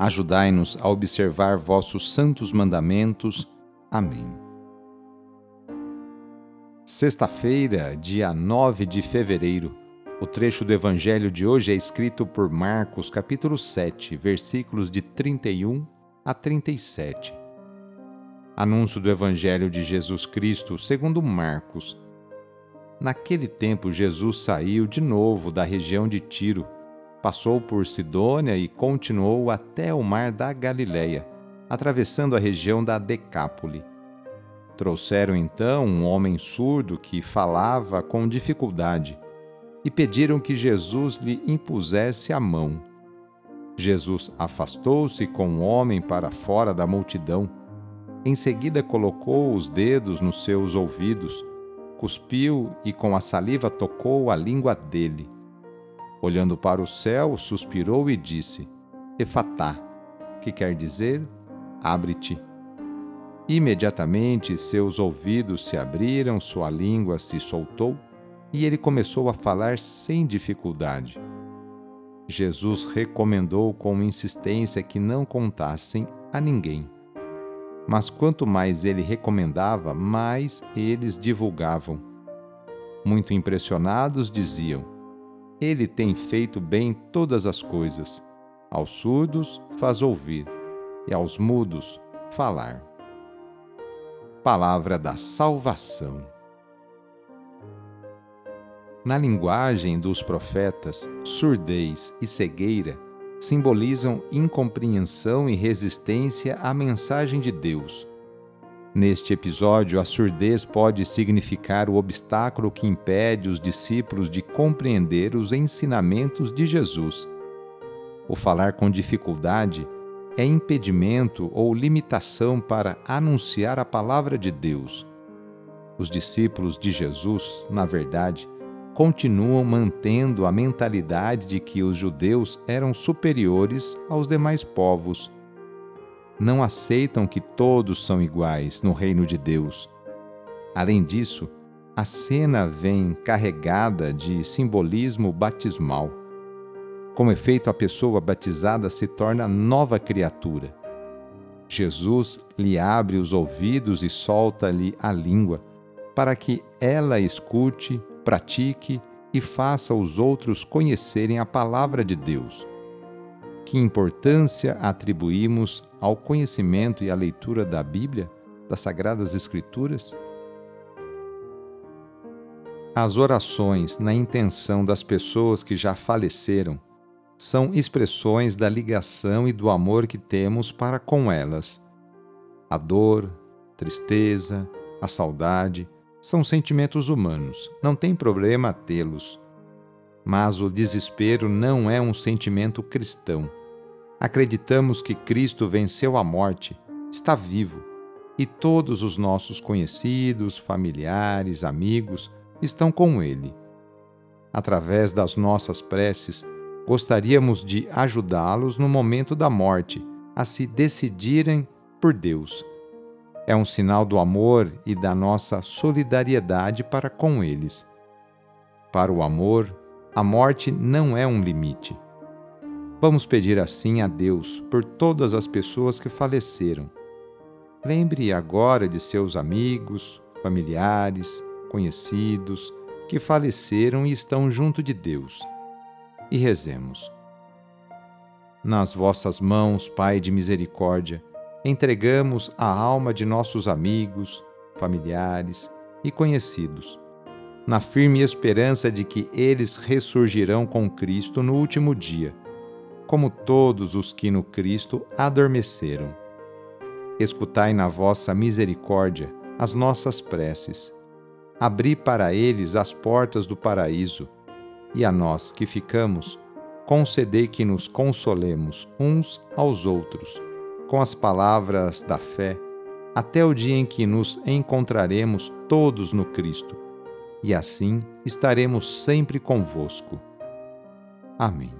Ajudai-nos a observar vossos santos mandamentos. Amém. Sexta-feira, dia 9 de fevereiro. O trecho do evangelho de hoje é escrito por Marcos, capítulo 7, versículos de 31 a 37. Anúncio do evangelho de Jesus Cristo, segundo Marcos. Naquele tempo, Jesus saiu de novo da região de Tiro Passou por Sidônia e continuou até o mar da Galileia, atravessando a região da Decápole. Trouxeram então um homem surdo que falava com dificuldade e pediram que Jesus lhe impusesse a mão. Jesus afastou-se com o homem para fora da multidão. Em seguida colocou os dedos nos seus ouvidos, cuspiu e com a saliva tocou a língua dele Olhando para o céu, suspirou e disse: Efatá, que quer dizer: abre-te. Imediatamente seus ouvidos se abriram, sua língua se soltou e ele começou a falar sem dificuldade. Jesus recomendou com insistência que não contassem a ninguém. Mas quanto mais ele recomendava, mais eles divulgavam. Muito impressionados, diziam: ele tem feito bem todas as coisas. Aos surdos faz ouvir, e aos mudos falar. Palavra da Salvação. Na linguagem dos profetas, surdez e cegueira simbolizam incompreensão e resistência à mensagem de Deus Neste episódio, a surdez pode significar o obstáculo que impede os discípulos de compreender os ensinamentos de Jesus. O falar com dificuldade é impedimento ou limitação para anunciar a palavra de Deus. Os discípulos de Jesus, na verdade, continuam mantendo a mentalidade de que os judeus eram superiores aos demais povos não aceitam que todos são iguais no reino de Deus. Além disso, a cena vem carregada de simbolismo batismal. Com efeito, a pessoa batizada se torna nova criatura. Jesus lhe abre os ouvidos e solta-lhe a língua, para que ela escute, pratique e faça os outros conhecerem a palavra de Deus que importância atribuímos ao conhecimento e à leitura da Bíblia, das Sagradas Escrituras? As orações na intenção das pessoas que já faleceram são expressões da ligação e do amor que temos para com elas. A dor, tristeza, a saudade são sentimentos humanos, não tem problema tê-los. Mas o desespero não é um sentimento cristão acreditamos que Cristo venceu a morte, está vivo e todos os nossos conhecidos, familiares, amigos estão com Ele. Através das nossas preces, gostaríamos de ajudá-los no momento da morte a se decidirem por Deus. É um sinal do amor e da nossa solidariedade para com eles. Para o amor, a morte não é um limite Vamos pedir assim a Deus por todas as pessoas que faleceram. Lembre agora de seus amigos, familiares, conhecidos que faleceram e estão junto de Deus. E rezemos. Nas vossas mãos, Pai de misericórdia, entregamos a alma de nossos amigos, familiares e conhecidos, na firme esperança de que eles ressurgirão com Cristo no último dia, como todos os que no Cristo adormeceram. Escutai na vossa misericórdia as nossas preces. Abri para eles as portas do paraíso, e a nós que ficamos, concedei que nos consolemos uns aos outros com as palavras da fé, até o dia em que nos encontraremos todos no Cristo, e assim estaremos sempre convosco. Amém.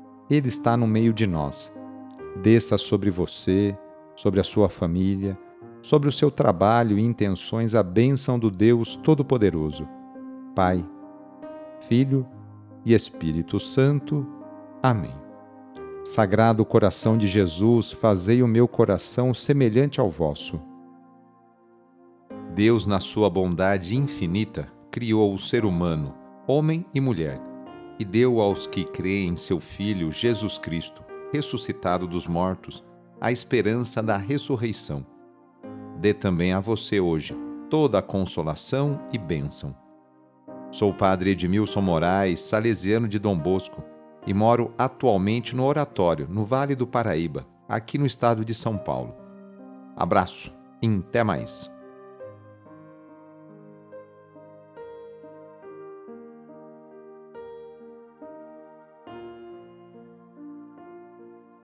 Ele está no meio de nós. Desça sobre você, sobre a sua família, sobre o seu trabalho e intenções a bênção do Deus Todo-Poderoso. Pai, Filho e Espírito Santo. Amém. Sagrado coração de Jesus, fazei o meu coração semelhante ao vosso. Deus, na sua bondade infinita, criou o ser humano, homem e mulher, e deu aos que creem em seu Filho Jesus Cristo, ressuscitado dos mortos, a esperança da ressurreição. Dê também a você hoje toda a consolação e bênção Sou o padre Edmilson Moraes, salesiano de Dom Bosco, e moro atualmente no Oratório, no Vale do Paraíba, aqui no estado de São Paulo. Abraço e até mais.